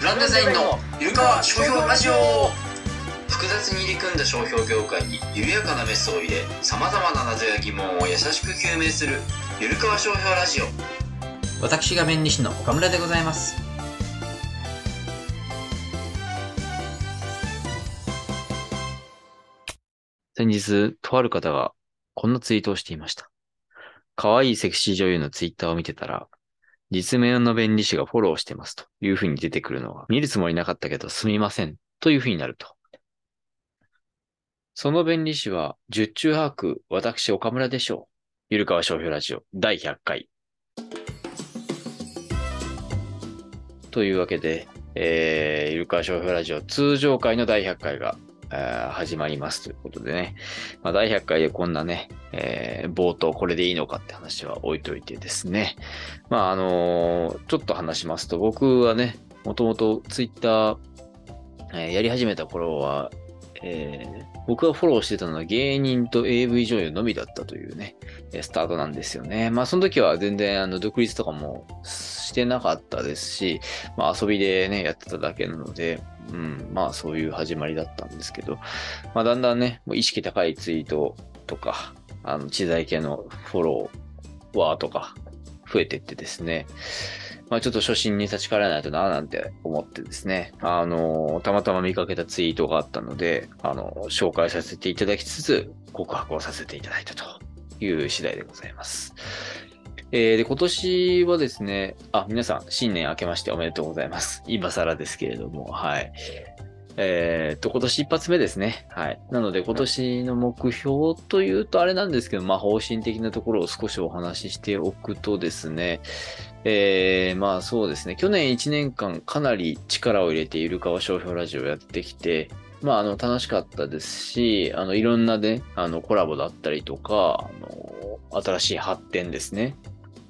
ブランデザインのゆるかわ商標ラジオ。複雑に入り組んだ商標業界に緩やかなメスを入れさまざまな謎や疑問を優しく究明するゆるかわ商標ラジオ。私が弁理士の岡村でございます。先日、とある方がこんなツイートをしていました。可愛いセクシー女優のツイッターを見てたら、実名の弁理士がフォローしてますという風に出てくるのは、見るつもりなかったけどすみませんという風になると。その弁理士は、十中八九、私岡村でしょう。ゆるかわ商標ラジオ第100回。というわけで、えー、ゆるかわ商標ラジオ通常回の第100回が始まりますということでね。まあ、第100回でこんなね、えー冒頭これでいいのかって話は置いといてですね。まあ、あのーちょっと話しますと、僕はね、もともとツイッター、えーやり始めた頃は、えー僕がフォローしてたのは芸人と AV 女優のみだったというね、スタートなんですよね。まあその時は全然あの独立とかもしてなかったですし、まあ遊びでね、やってただけなので、うん、まあそういう始まりだったんですけど、まあだんだんね、もう意識高いツイートとか、あの、知財系のフォロワーとか増えてってですね、まあちょっと初心に立ち返らないとななんて思ってですね、あの、たまたま見かけたツイートがあったので、あの、紹介させていただきつつ、告白をさせていただいたという次第でございます。えーで、今年はですね、あ、皆さん、新年明けましておめでとうございます。今更ですけれども、はい。えーっと、今年一発目ですね。はい。なので、今年の目標というとあれなんですけど、まあ、方針的なところを少しお話ししておくとですね、えー、まあそうですね、去年1年間かなり力を入れている川商標ラジオをやってきて、まあ、あの、楽しかったですし、あの、いろんなね、あの、コラボだったりとか、あの、新しい発展ですね。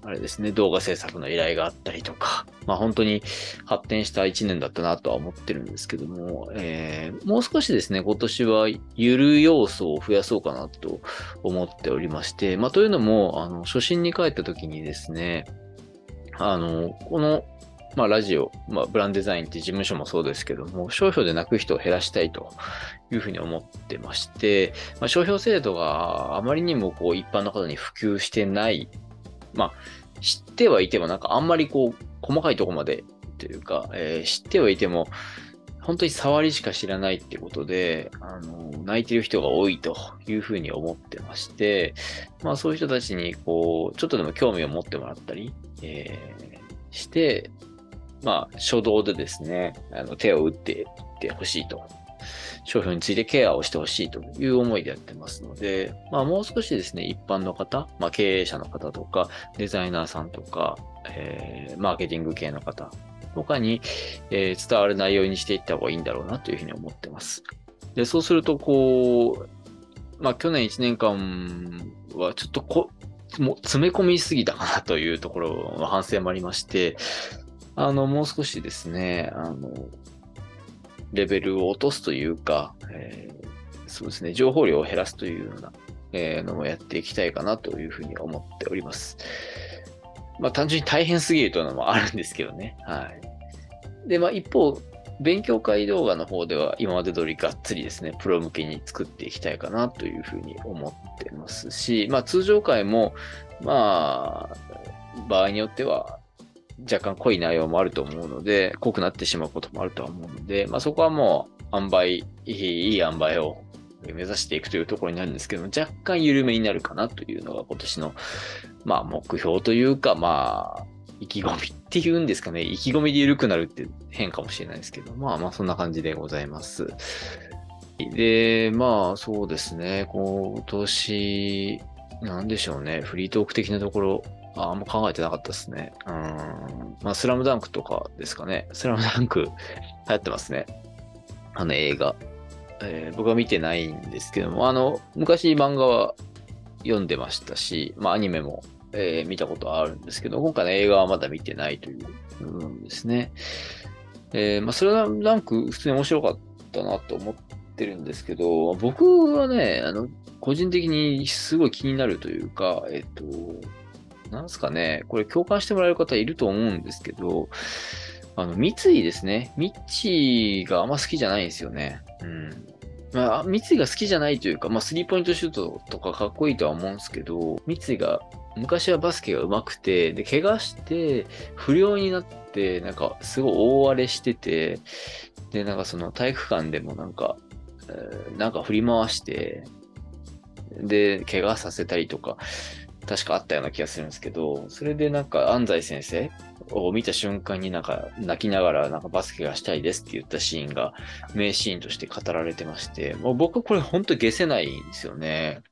あれですね、動画制作の依頼があったりとか、まあ本当に発展した1年だったなとは思ってるんですけども、えーもう少しですね、今年はゆる要素を増やそうかなと思っておりまして、まあというのも、あの、初心に帰った時にですね、あの、この、まあラジオ、まあブランデザインって事務所もそうですけども、商標で泣く人を減らしたいというふうに思ってまして、まあ、商標制度があまりにもこう一般の方に普及してないまあ、知ってはいてもなんかあんまりこう、細かいとこまでというか、えー知ってはいても、本当に触りしか知らないってことで、あの、泣いてる人が多いというふうに思ってまして、まあそういう人たちにこう、ちょっとでも興味を持ってもらったり、えーして、まあ初動でですね、あの手を打っていってほしいと。商標についてケアをしてほしいという思いでやってますので、まあもう少しですね、一般の方、まあ経営者の方とか、デザイナーさんとか、えーマーケティング系の方とかに、えー伝わる内容にしていった方がいいんだろうなというふうに思ってます。で、そうすると、こう、まあ去年1年間はちょっとこ、もう詰め込みすぎたかなというところの反省もありまして、あの、もう少しですね、あの、レベルを落とすというか、えーそうですね、情報量を減らすというような、えのもやっていきたいかなというふうに思っております。まあ単純に大変すぎるというのもあるんですけどね。はい。で、まあ一方、勉強会動画の方では今まで通りがっつりですね、プロ向けに作っていきたいかなというふうに思ってますし、まあ通常会も、まあ、場合によっては若干濃い内容もあると思うので、濃くなってしまうこともあるとは思うので、まあそこはもう、塩梅、いい、いい塩梅を目指していくというところになるんですけども、若干緩めになるかなというのが今年の、まあ目標というか、まあ、意気込みっていうんですかね。意気込みで緩くなるって変かもしれないですけど、まあまあそんな感じでございます。で、まあそうですね、今年、なんでしょうね、フリートーク的なところ、ああんま考えてなかったですね。うん。まあ、スラムダンクとかですかね。スラムダンク 流行ってますね。あの映画。えー僕は見てないんですけども、あの、昔漫画は読んでましたし、まあアニメも、えー見たことはあるんですけど、今回の映画はまだ見てないという部分ですね。えーまあ、スラムダンク普通に面白かったなと思ってるんですけど、僕はね、あの、個人的にすごい気になるというか、えっと、なんですかね、これ共感してもらえる方いると思うんですけど、あの、三井ですね。三井があんま好きじゃないんですよね。うん。まあ、三井が好きじゃないというか、まあ、スリーポイントシュートとかかっこいいとは思うんですけど、三井が、昔はバスケが上手くて、で、怪我して、不良になって、なんか、すごい大荒れしてて、で、なんかその体育館でもなんか、えなんか振り回して、で、怪我させたりとか、確かあったような気がするんですけど、それでなんか安西先生を見た瞬間になんか泣きながらなんかバスケがしたいですって言ったシーンが名シーンとして語られてまして、もう僕はこれ本当に消せないんですよね。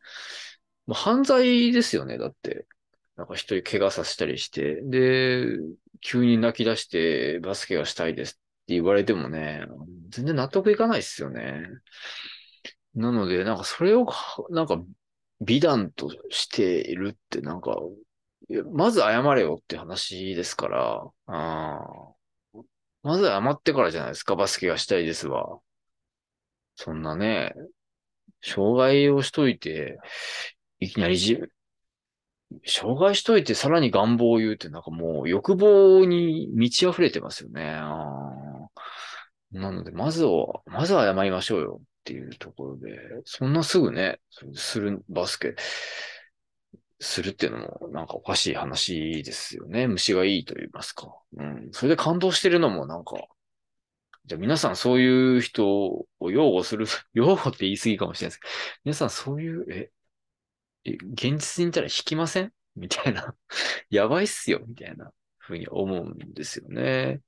もう犯罪ですよね、だって。なんか一人怪我させたりして、で、急に泣き出してバスケがしたいですって言われてもね、全然納得いかないですよね。なので、なんかそれを、なんか美談としているってなんか、まず謝れよって話ですから、あまず謝ってからじゃないですか、バスケがしたいですわ。そんなね、障害をしといて、いきなりじ、障害しといてさらに願望を言うってなんかもう欲望に満ち溢れてますよね。なので、まずは、まずは謝りましょうよっていうところで、そんなすぐね、するバスケ、するっていうのもなんかおかしい話ですよね。虫がいいと言いますか。うん。それで感動してるのもなんか、じゃあ皆さんそういう人を擁護する、擁護って言い過ぎかもしれないですけど、皆さんそういう、え、え現実にいたら引きません？みたいな。やばいっすよみたいなふうに思うんですよね。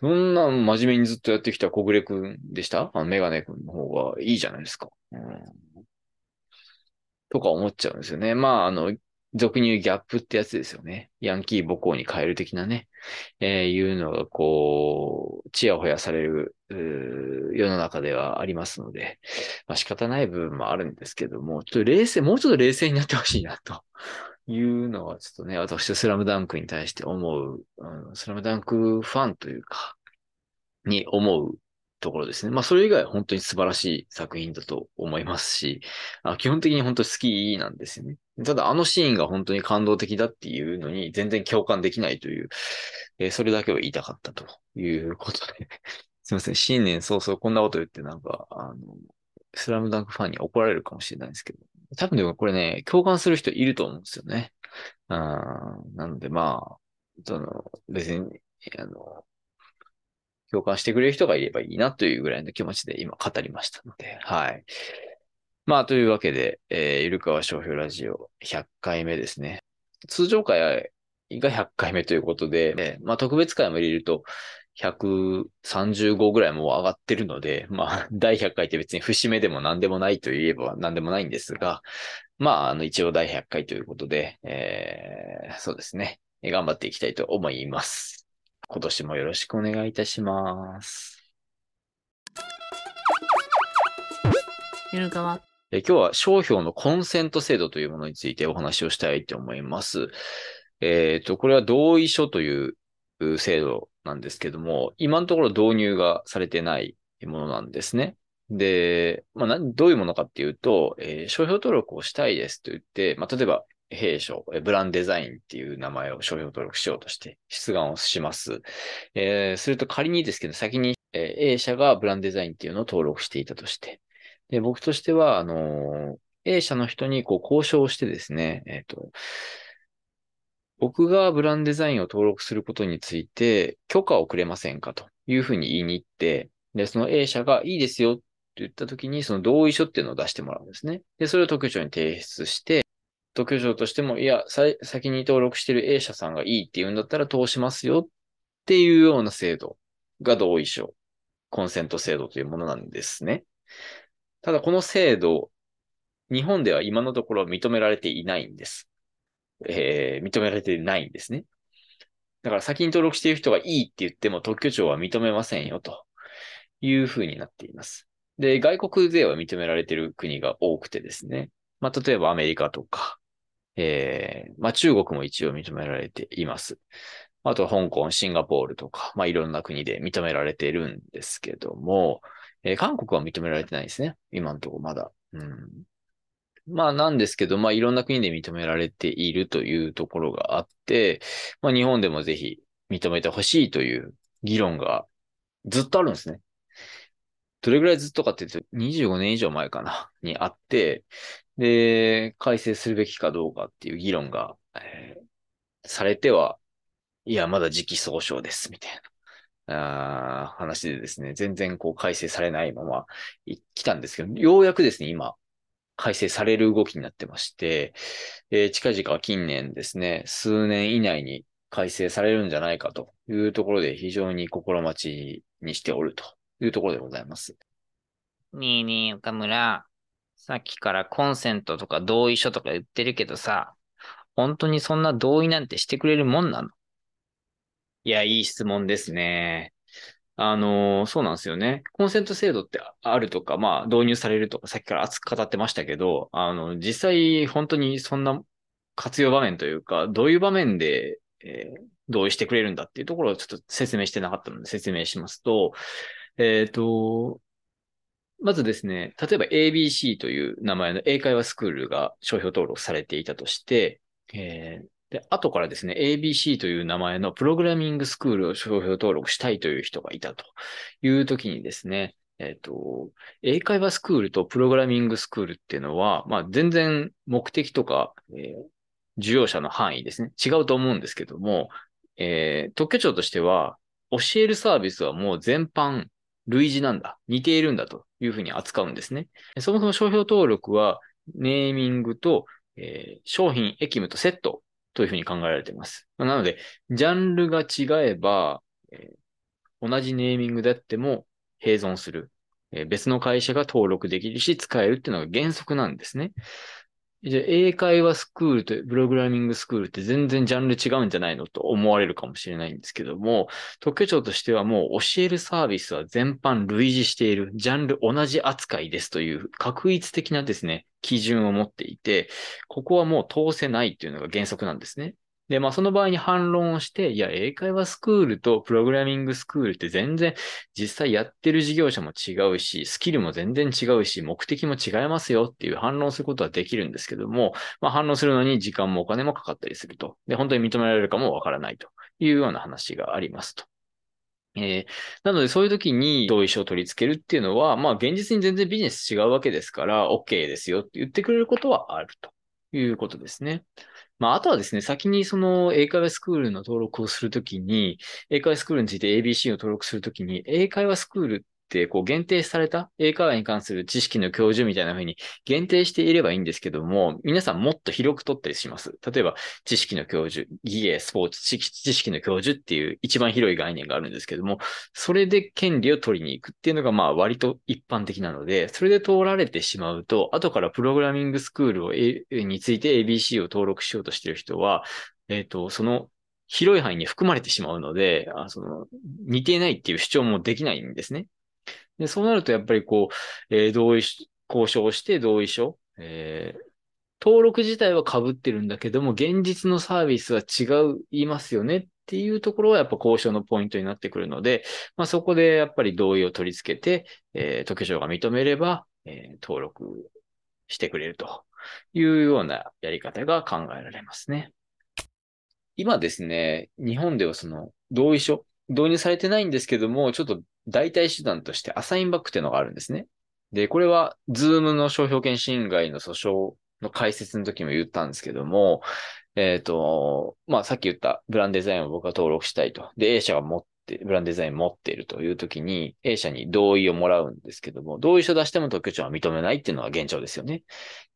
そんな真面目にずっとやってきた小暮くんでした？あのメガネくんの方がいいじゃないですか。うん。とか思っちゃうんですよね。まあ、あの、俗に言うギャップってやつですよね。ヤンキー母校に変える的なね。えーいうのが、こう、ちやほやされる、世の中ではありますので、まあ仕方ない部分もあるんですけども、ちょっと冷静、もうちょっと冷静になってほしいな、というのは、ちょっとね、私はスラムダンクに対して思う、うん、スラムダンクファンというか、に思うところですね。まあ、それ以外は本当に素晴らしい作品だと思いますし、あ基本的に本当に好きなんですよね。ただ、あのシーンが本当に感動的だっていうのに全然共感できないという、えーそれだけを言いたかったということで、すいません。新年早々こんなこと言ってなんか、あの、スラムダンクファンに怒られるかもしれないですけど、多分でもこれね、共感する人いると思うんですよね。あーなのでまあ、その、別に、あの、共感してくれる人がいればいいなというぐらいの気持ちで今語りましたので、はい。まあ、というわけで、えー、ゆるかわ商標ラジオ100回目ですね。通常回が100回目ということで、えーまあ、特別回も入れると、135ぐらいもう上がってるので、まあ、第100回って別に節目でも何でもないと言えば何でもないんですが、まあ、あの、一応第100回ということで、えー、そうですね。頑張っていきたいと思います。今年もよろしくお願いいたします。ゆるかわ。え今日は商標のコンセント制度というものについてお話をしたいと思います。えっ、と、これは同意書というう制度なんですけども、今のところ導入がされてないものなんですね。で、まあ、どういうものかっていうと、えー商標登録をしたいですと言って、まあ、例えば、弊社、ブランデザインっていう名前を商標登録しようとして出願をします。えーすると仮にですけど、先に、えー A 社がブランデザインっていうのを登録していたとして、で、僕としては、あのー A 社の人にこう交渉してですね、えっ、と、僕がブランデザインを登録することについて許可をくれませんかというふうに言いに行って、で、その A 社がいいですよって言ったときに、その同意書っていうのを出してもらうんですね。で、それを特許庁に提出して、特許庁としても、いや、先に登録してる A 社さんがいいって言うんだったら通しますよっていうような制度が同意書、コンセント制度というものなんですね。ただこの制度、日本では今のところ認められていないんです。えー認められてないんですね。だから先に登録している人がいいって言っても特許庁は認めませんよというふうになっています。で、外国では認められている国が多くてですね。まあ、例えばアメリカとか、えーまあ、中国も一応認められています。あと香港、シンガポールとか、まあ、いろんな国で認められているんですけども、えー韓国は認められてないですね。今のところまだ。うん。まあなんですけど、まあいろんな国で認められているというところがあって、まあ日本でもぜひ認めてほしいという議論がずっとあるんですね。どれぐらいずっとかって言うと、25年以上前かな、にあって、で、改正するべきかどうかっていう議論が、えーされては、いや、まだ時期尚早です、みたいな、あー話でですね、全然こう改正されないまま来たんですけど、ようやくですね、今、改正される動きになってまして、えー近々近年ですね、数年以内に改正されるんじゃないかというところで非常に心待ちにしておるというところでございます。ねえねえ、岡村。さっきからコンセントとか同意書とか言ってるけどさ、本当にそんな同意なんてしてくれるもんなの？いや、いい質問ですね。あの、そうなんですよね。コンセント制度ってあるとか、まあ、導入されるとか、さっきから熱く語ってましたけど、あの、実際、本当にそんな活用場面というか、どういう場面で、えー同意してくれるんだっていうところをちょっと説明してなかったので説明しますと、えっと、まずですね、例えば ABC という名前の英会話スクールが商標登録されていたとして、えーで、後からですね、ABC という名前のプログラミングスクールを商標登録したいという人がいたという時にですね、えっ、と、英会話スクールとプログラミングスクールっていうのは、まあ全然目的とか、えー需要者の範囲ですね、違うと思うんですけども、えー特許庁としては、教えるサービスはもう全般類似なんだ、似ているんだというふうに扱うんですね。そもそも商標登録は、ネーミングと、えー商品、役務とセットというふうに考えられています。なので、ジャンルが違えば、えー同じネーミングであっても併存する。えー別の会社が登録できるし、使えるっていうのが原則なんですね。じゃあ、英会話スクールとプログラミングスクールって全然ジャンル違うんじゃないのと思われるかもしれないんですけども、特許庁としてはもう教えるサービスは全般類似している、ジャンル同じ扱いですという確一的なですね、基準を持っていて、ここはもう通せないっていうのが原則なんですね。で、まあその場合に反論をして、いや、英会話スクールとプログラミングスクールって全然実際やってる事業者も違うし、スキルも全然違うし、目的も違いますよっていう反論することはできるんですけども、まあ反論するのに時間もお金もかかったりすると。で、本当に認められるかもわからないというような話がありますと。えーなので、そういう時に同意書を取り付けるっていうのは、まあ、現実に全然ビジネス違うわけですから、OK ですよって言ってくれることはあるということですね。まあ、あとはですね、先にその英会話スクールの登録をするときに、英会話スクールについて ABC を登録するときに、英会話スクールこう限定された英会話に関する知識の教授みたいな風に限定していればいいんですけども、皆さんもっと広く取ったりします。例えば、知識の教授、技芸、スポーツ、知識の教授っていう一番広い概念があるんですけども、それで権利を取りに行くっていうのがまあ割と一般的なので、それで通られてしまうと、後からプログラミングスクールを、A、について ABC を登録しようとしている人は、えっ、と、その広い範囲に含まれてしまうので、あその似てないっていう主張もできないんですね。で、そうなるとやっぱりこう、えー同意し、交渉して同意書、えー登録自体は被ってるんだけども、現実のサービスは違う、いますよねっていうところはやっぱ交渉のポイントになってくるので、まあそこでやっぱり同意を取り付けて、えー特許庁が認めれば、えー登録してくれるというようなやり方が考えられますね。今ですね、日本ではその同意書、導入されてないんですけども、ちょっと代替手段としてアサインバックっていうのがあるんですね。で、これは、ズームの商標権侵害の訴訟の解説の時も言ったんですけども、えっ、と、まあ、さっき言ったブランデザインを僕が登録したいと。で、A 社が持って、ブランデザイン持っているという時に、A 社に同意をもらうんですけども、同意書出しても特許庁は認めないっていうのが現状ですよね。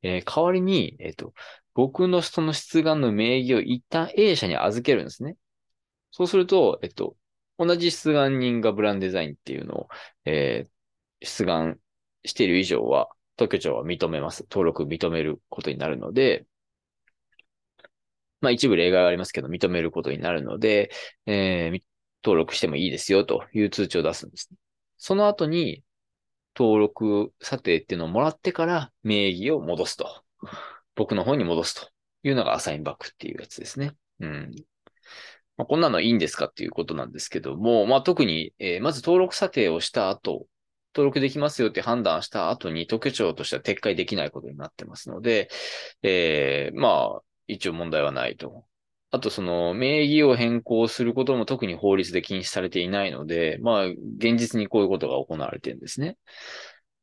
えー代わりに、えっ、と、僕のその出願の名義を一旦 A 社に預けるんですね。そうすると、えっと、同じ出願人がブランデザインっていうのを、えー出願している以上は、特許庁は認めます。登録認めることになるので、まあ一部例外はありますけど、認めることになるので、えー登録してもいいですよという通知を出すんです。その後に、登録査定っていうのをもらってから名義を戻すと。僕の方に戻すというのがアサインバックっていうやつですね。うん。まあ、こんなのいいんですかっていうことなんですけども、まあ、特に、えーまず登録査定をした後、登録できますよって判断した後に特許庁としては撤回できないことになってますので、えーまあ、一応問題はないと。あとその名義を変更することも特に法律で禁止されていないので、まあ現実にこういうことが行われてるんですね。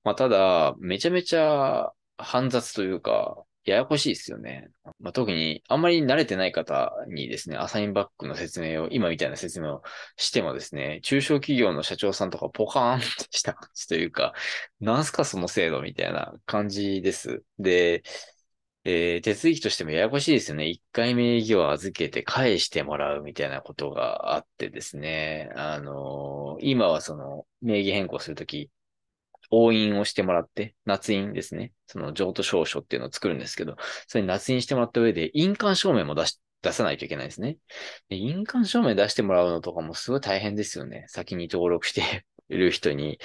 まあただ、めちゃめちゃ煩雑というか、ややこしいですよね。まあ、特にあんまり慣れてない方にですね、アサインバックの説明を、今みたいな説明をしてもですね、中小企業の社長さんとかポカーンとした感じというか、なんすかその制度みたいな感じです。で、えー、手続きとしてもややこしいですよね。一回名義を預けて返してもらうみたいなことがあってですね。あのー、今はその名義変更するとき、押印をしてもらって、夏印ですね。その譲渡証書っていうのを作るんですけど、それに夏印してもらった上で、印鑑証明も出し、出さないといけないですね。で印鑑証明出してもらうのとかもすごい大変ですよね。先に登録して いる人に、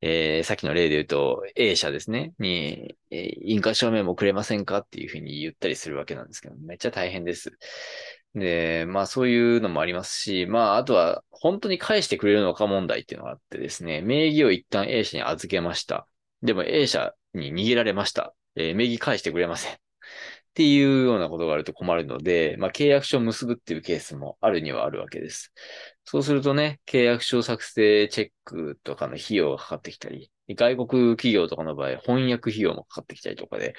えー、さっきの例で言うと、A 社ですね、に、えー、印鑑証明もくれませんか？っていうふうに言ったりするわけなんですけど、めっちゃ大変です。で、まあそういうのもありますし、まああとは本当に返してくれるのか問題っていうのがあってですね、名義を一旦 A 社に預けました。でも A 社に逃げられました。えー、名義返してくれません。っていうようなことがあると困るので、まあ契約書を結ぶっていうケースもあるにはあるわけです。そうするとね、契約書作成チェックとかの費用がかかってきたり、外国企業とかの場合、翻訳費用もかかってきたりとかで、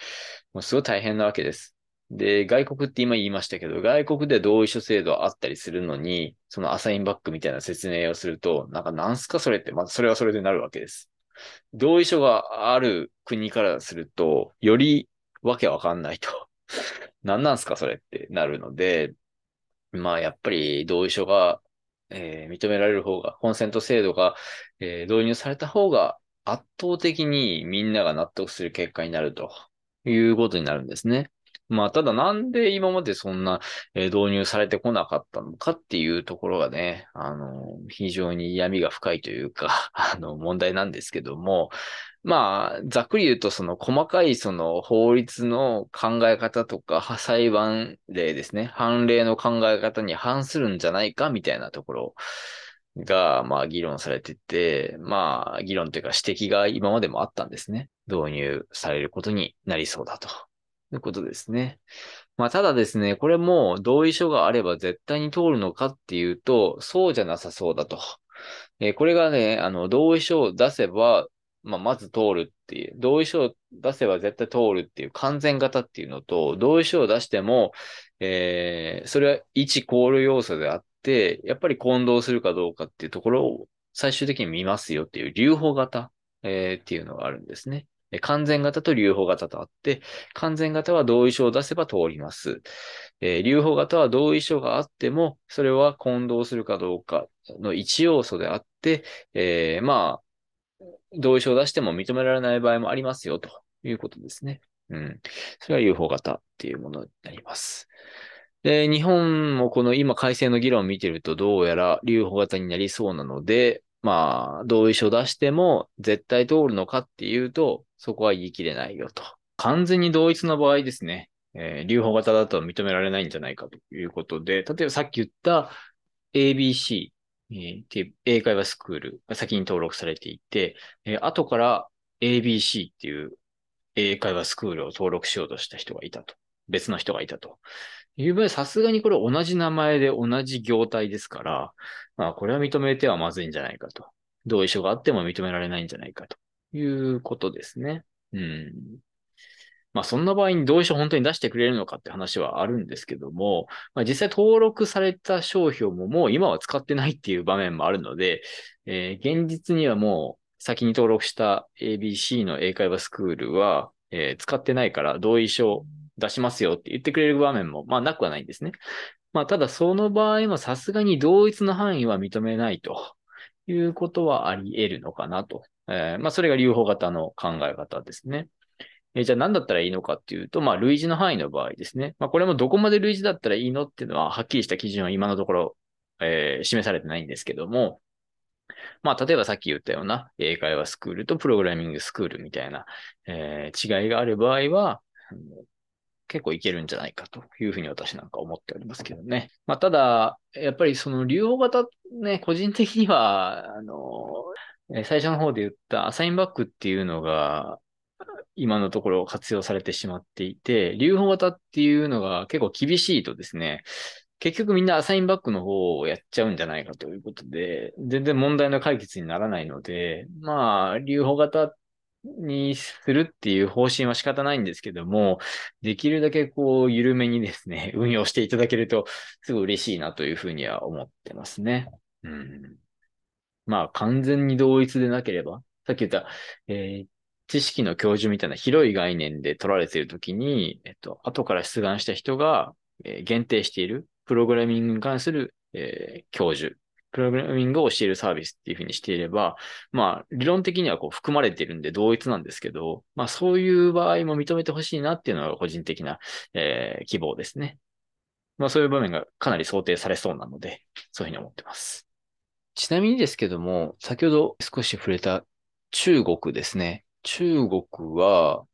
もうすごい大変なわけです。で、外国って今言いましたけど、外国で同意書制度あったりするのに、そのアサインバックみたいな説明をすると、なんかなんすかそれって、またそれはそれでなるわけです。同意書がある国からすると、よりわけわかんないと。何なんすかそれってなるので、まあやっぱり同意書が、えー、認められる方が、コンセント制度が、えー、導入された方が圧倒的にみんなが納得する結果になるということになるんですね。まあ、ただなんで今までそんな、え導入されてこなかったのかっていうところがね、あの、非常に闇が深いというか、あの、問題なんですけども、まあ、ざっくり言うと、その細かいその法律の考え方とか、裁判例ですね、判例の考え方に反するんじゃないかみたいなところが、まあ、議論されてて、まあ、議論というか指摘が今までもあったんですね。導入されることになりそうだと。ということですね。まあ、ただですね、これも同意書があれば絶対に通るのかっていうと、そうじゃなさそうだと。えー、これがね、あの、同意書を出せば、まあ、まず通るっていう、同意書を出せば絶対通るっていう完全型っていうのと、同意書を出しても、えー、それは一考慮要素であって、やっぱり混同するかどうかっていうところを最終的に見ますよっていう留保型、えー、っていうのがあるんですね。完全型と留保型とあって、完全型は同意書を出せば通ります。えー、留保型は同意書があっても、それは混同するかどうかの一要素であって、えー、まあ、同意書を出しても認められない場合もありますよ、ということですね。うん。それは留保型っていうものになります。で、日本もこの今改正の議論を見てるとどうやら留保型になりそうなので、まあ、同意書出しても絶対通るのかっていうと、そこは言い切れないよと。完全に同一の場合ですね、えー、留保型だと認められないんじゃないかということで、例えばさっき言った ABC、えー、っていう英会話スクールが先に登録されていて、えー、後から ABC っていう英会話スクールを登録しようとした人がいたと。別の人がいたと。いう場合、さすがにこれ同じ名前で同じ業態ですから、まあこれは認めてはまずいんじゃないかと。同意書があっても認められないんじゃないかということですね。うん。まあそんな場合に同意書本当に出してくれるのかって話はあるんですけども、まあ、実際登録された商標ももう今は使ってないっていう場面もあるので、えー、現実にはもう先に登録した ABC の英会話スクールは、えー、使ってないから同意書出しますよって言ってくれる場面も、まあなくはないんですね。まあただその場合もさすがに同一の範囲は認めないということはあり得るのかなと。えー、まあそれが留保型の考え方ですね。えー、じゃあ何だったらいいのかっていうと、まあ類似の範囲の場合ですね。まあこれもどこまで類似だったらいいのっていうのははっきりした基準は今のところ、えー、示されてないんですけども、まあ、例えばさっき言ったような英会話スクールとプログラミングスクールみたいな、えー、違いがある場合は、結構いけるんじゃないかというふうに私なんか思っておりますけどね。まあ、ただ、やっぱりその流法型ね、個人的には、あの、最初の方で言ったアサインバックっていうのが、今のところ活用されてしまっていて、流法型っていうのが結構厳しいとですね、結局みんなアサインバックの方をやっちゃうんじゃないかということで、全然問題の解決にならないので、まあ、留保型っにするっていう方針は仕方ないんですけども、できるだけこう、緩めにですね、運用していただけると、すごい嬉しいなというふうには思ってますね。うん。まあ、完全に同一でなければ、さっき言った、えー、知識の教授みたいな広い概念で取られているときに、えっと、後から出願した人が、えー、限定しているプログラミングに関する、えー、教授プログラミングを教えるサービスっていうふうにしていれば、まあ、理論的にはこう含まれているんで同一なんですけど、まあ、そういう場合も認めてほしいなっていうのが個人的な、えー、希望ですね。まあ、そういう場面がかなり想定されそうなので、そういうふうに思ってます。ちなみにですけども、先ほど少し触れた中国ですね。中国は、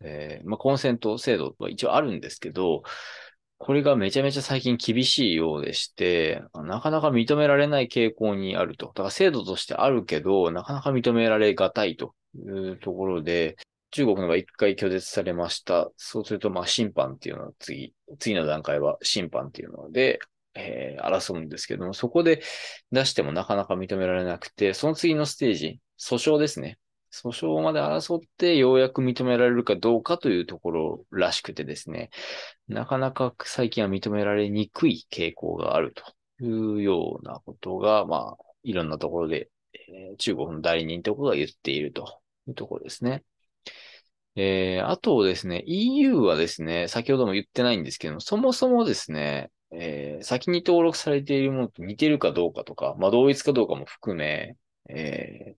えー、まあ、コンセント制度は一応あるんですけど、これがめちゃめちゃ最近厳しいようでして、なかなか認められない傾向にあると。だから制度としてあるけど、なかなか認められがたいというところで、中国のが一回拒絶されました。そうすると、まあ、審判っていうのは次、次の段階は審判っていうので、えー、争うんですけども、そこで出してもなかなか認められなくて、その次のステージ、訴訟ですね。訴訟まで争ってようやく認められるかどうかというところらしくてですね、なかなか最近は認められにくい傾向があるというようなことが、まあ、いろんなところで、えー、中国の代理人ということが言っているというところですね。えー、あとですね、EU はですね、先ほども言ってないんですけどもそもそもですね、えー、先に登録されているものと似てるかどうかとか、まあ、同一かどうかも含め、えー、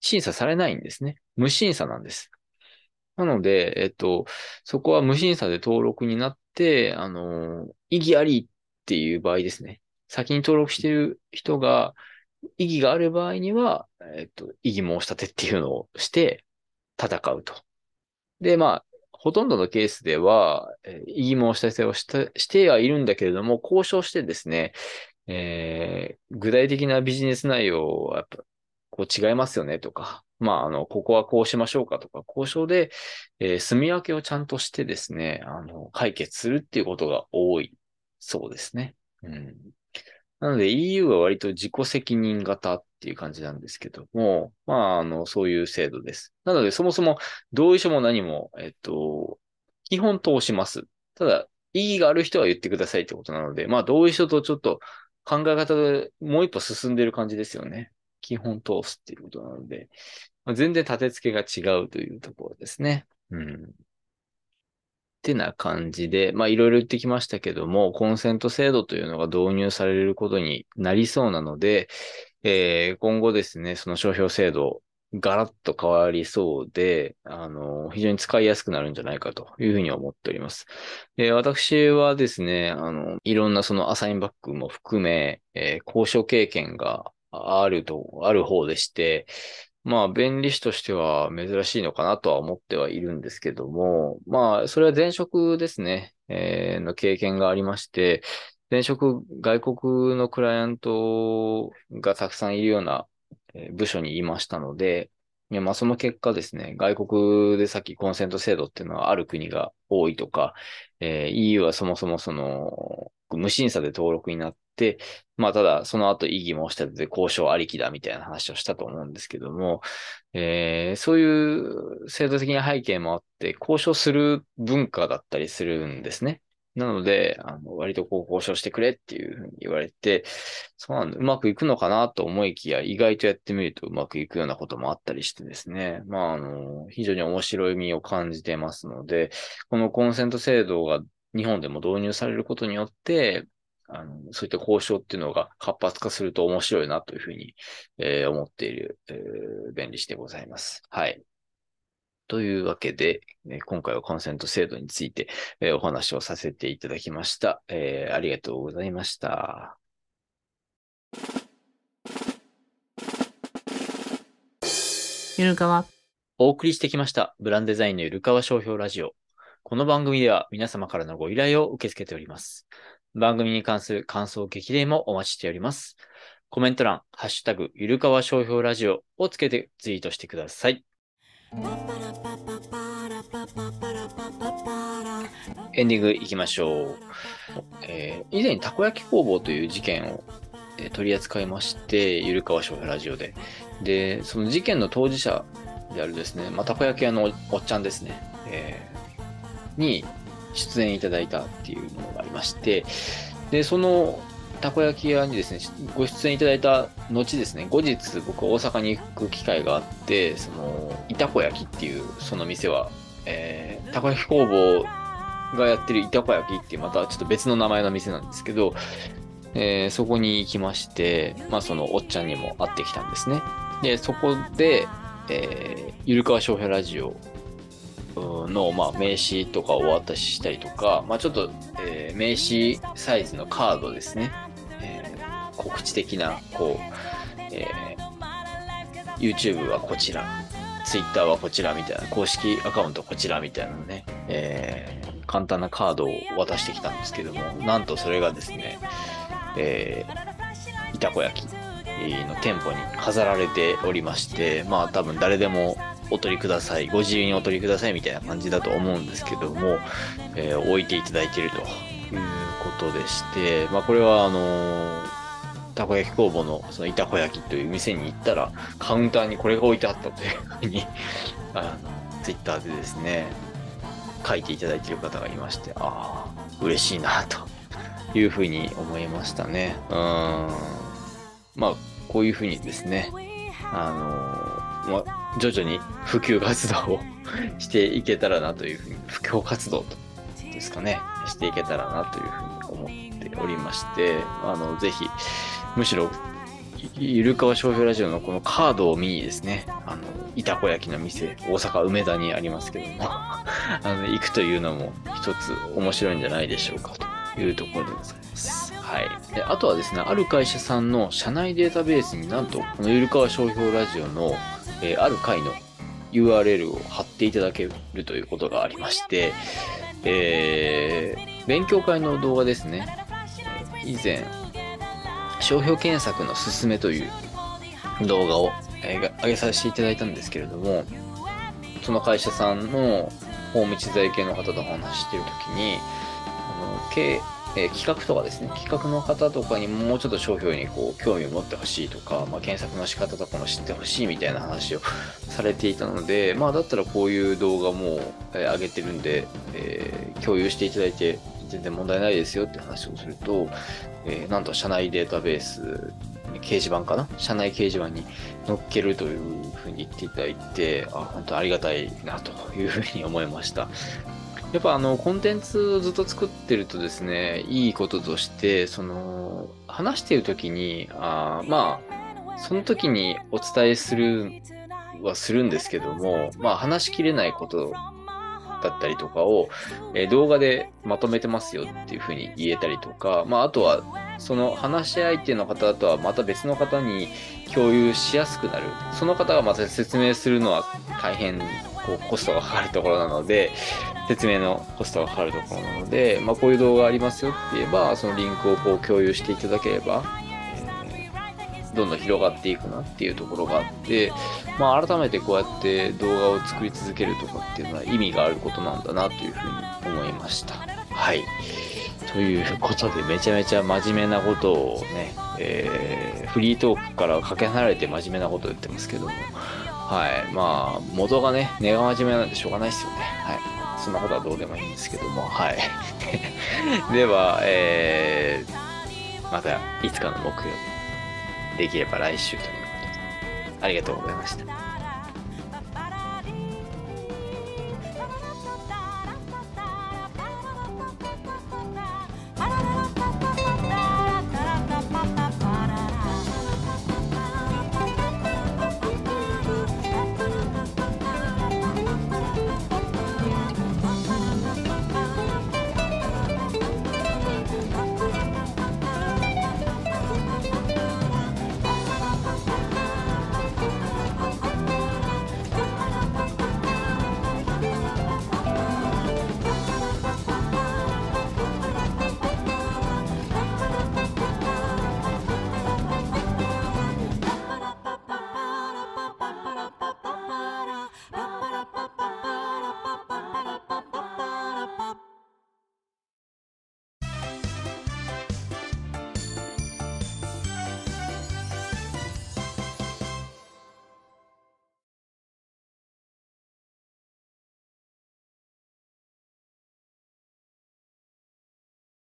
審査されないんですね。無審査なんです。なので、えっと、そこは無審査で登録になって、あの、意義ありっていう場合ですね。先に登録している人が、意義がある場合には、えっと、異議申し立てっていうのをして戦うと。で、まあ、ほとんどのケースでは、え異議申し立てをしたしてはいるんだけれども、交渉してですね、えー、具体的なビジネス内容をこう違いますよねとか、まあ、あの、ここはこうしましょうかとか、交渉で、えー、住み分けをちゃんとしてですね、あの、解決するっていうことが多いそうですね。うん。なので EU は割と自己責任型っていう感じなんですけども、まあ、あの、そういう制度です。なので、そもそも同意書も何も、えっと、基本通します。ただ、意義がある人は言ってくださいってことなので、まあ、同意書とちょっと考え方でもう一歩進んでる感じですよね。基本通すっていうことなので、まあ、全然立て付けが違うというところですね。うん。ってな感じで、まあいろいろ言ってきましたけども、コンセント制度というのが導入されることになりそうなので、えー、今後ですね、その商標制度、ガラッと変わりそうで、あの、非常に使いやすくなるんじゃないかというふうに思っております。で私はですね、あの、いろんなそのアサインバックも含め、えー、交渉経験があると、ある方でして、まあ、弁理士としては珍しいのかなとは思ってはいるんですけども、まあ、それは前職ですね、えー、の経験がありまして、前職、外国のクライアントがたくさんいるような部署にいましたので、いやまあその結果ですね、外国でさっきコンセント制度っていうのはある国が多いとか、えー、EU はそもそもその無審査で登録になっ、まあただその後異議申し立てて交渉ありきだみたいな話をしたと思うんですけども、えー、そういう制度的な背景もあって交渉する文化だったりするんですね。なので、あの割とこう交渉してくれっていうふうに言われて、そうなん、うまくいくのかなと思いきや、意外とやってみるとうまくいくようなこともあったりしてですね、まあ、あの、非常に面白い意味を感じてますので、このコンセント制度が日本でも導入されることによって、あの、そういった交渉っていうのが活発化すると面白いなというふうに、えー、思っている、えー、便利してございます。はい。というわけで、え今回はコンセント制度について、えー、お話をさせていただきました、えー。ありがとうございました。ゆるかわ。お送りしてきました。ブランデザインのゆるかわ商標ラジオ。この番組では皆様からのご依頼を受け付けております。番組に関する感想、激励もお待ちしております。コメント欄、ハッシュタグ、ゆるかわ商標ラジオをつけてツイートしてください。エンディングいきましょう。えー以前たこ焼き工房という事件を、えー取り扱いまして、ゆるかわ商標ラジオで。で、その事件の当事者であるですね、まあ、たこ焼き屋のおおっちゃんですね、えーに出演いただいたっていうものがありまして、で、そのたこ焼き屋にですね、ご出演いただいた後ですね、後日僕大阪に行く機会があって、その、いたこ焼きっていうその店は、えーたこ焼き工房がやってるいたこ焼きっていうまたちょっと別の名前の店なんですけど、えーそこに行きまして、まあそのおっちゃんにも会ってきたんですね。で、そこで、えーゆるかわ商標ラジオの、まあ、名刺とかをお渡ししたりとか、まあちょっと、えー名刺サイズのカードですね。えー告知的な、こう、えー YouTube はこちら、Twitter はこちらみたいな、公式アカウントこちらみたいなね、えー簡単なカードを渡してきたんですけども、なんとそれがですね、えー、いたこ焼きの店舗に飾られておりまして、まあ多分誰でもお取りください、ご自由にお取りくださいみたいな感じだと思うんですけども、えー置いていただいているということでして、まあこれはあのーたこ焼き工房のそのいたこ焼きという店に行ったら、カウンターにこれが置いてあったというふうに、あの、ツイッターでですね、書いていただいている方がいまして、ああ、嬉しいな、というふうに思いましたね。うん。まあ、こういうふうにですね、あのまあ、徐々に普及活動を していけたらなというふうに、布教活動とですかね、していけたらなというふうに思っておりまして、あの、ぜひ、むしろ、ゆるかわ商標ラジオのこのカードを見にですね、あの、いたこ焼きの店、大阪梅田にありますけども、あの、行くというのも一つ面白いんじゃないでしょうかというところでございます。はい。で、あとはですね、ある会社さんの社内データベースになんと、このゆるかわ商標ラジオの、えーある回の URL を貼っていただけるということがありまして、えー勉強会の動画ですね。以前、商標検索のすすめという動画を、えー上げさせていただいたんですけれども、その会社さんのホーム知財系の方とお話ししてるときに、あの経えー企画とかですね、企画の方とかにもうちょっと商標にこう興味を持ってほしいとか、まあ、検索の仕方とかも知ってほしいみたいな話をされていたので、まあ、だったらこういう動画も、えー上げてるんで、えー共有していただいて全然問題ないですよって話をすると、えなんと社内データベース掲示板かな？社内掲示板に載っけるというふうに言っていただいて、あ、本当ありがたいなというふうに思いました。やっぱあの、コンテンツをずっと作ってるとですね、いいこととして、その、話している時に、あまあ、その時にお伝えするはするんですけども、まあ話しきれないことだったりとかを、えー動画でまとめてますよっていうふうに言えたりとか、まああとは、その話し相手の方とはまた別の方に共有しやすくなる。その方がまた説明するのは大変こうコストがかかるところなので、説明のコストがかかるところなので、まあ、こういう動画ありますよって言えば、そのリンクをこう共有していただければ、どんどん広がっていくなっていうところがあって、まあ、改めてこうやって動画を作り続けるとかっていうのは意味があることなんだなというふうに思いました。はい。ということで、めちゃめちゃ真面目なことをね、えーフリートークからかけ離れて真面目なことを言ってますけども、はい。まあ、元がね、根が真面目なんでしょうがないですよね。はい。そんなことはどうでもいいんですけども、はい。では、えー、またいつかの木曜日、できれば来週ということで、ありがとうございました。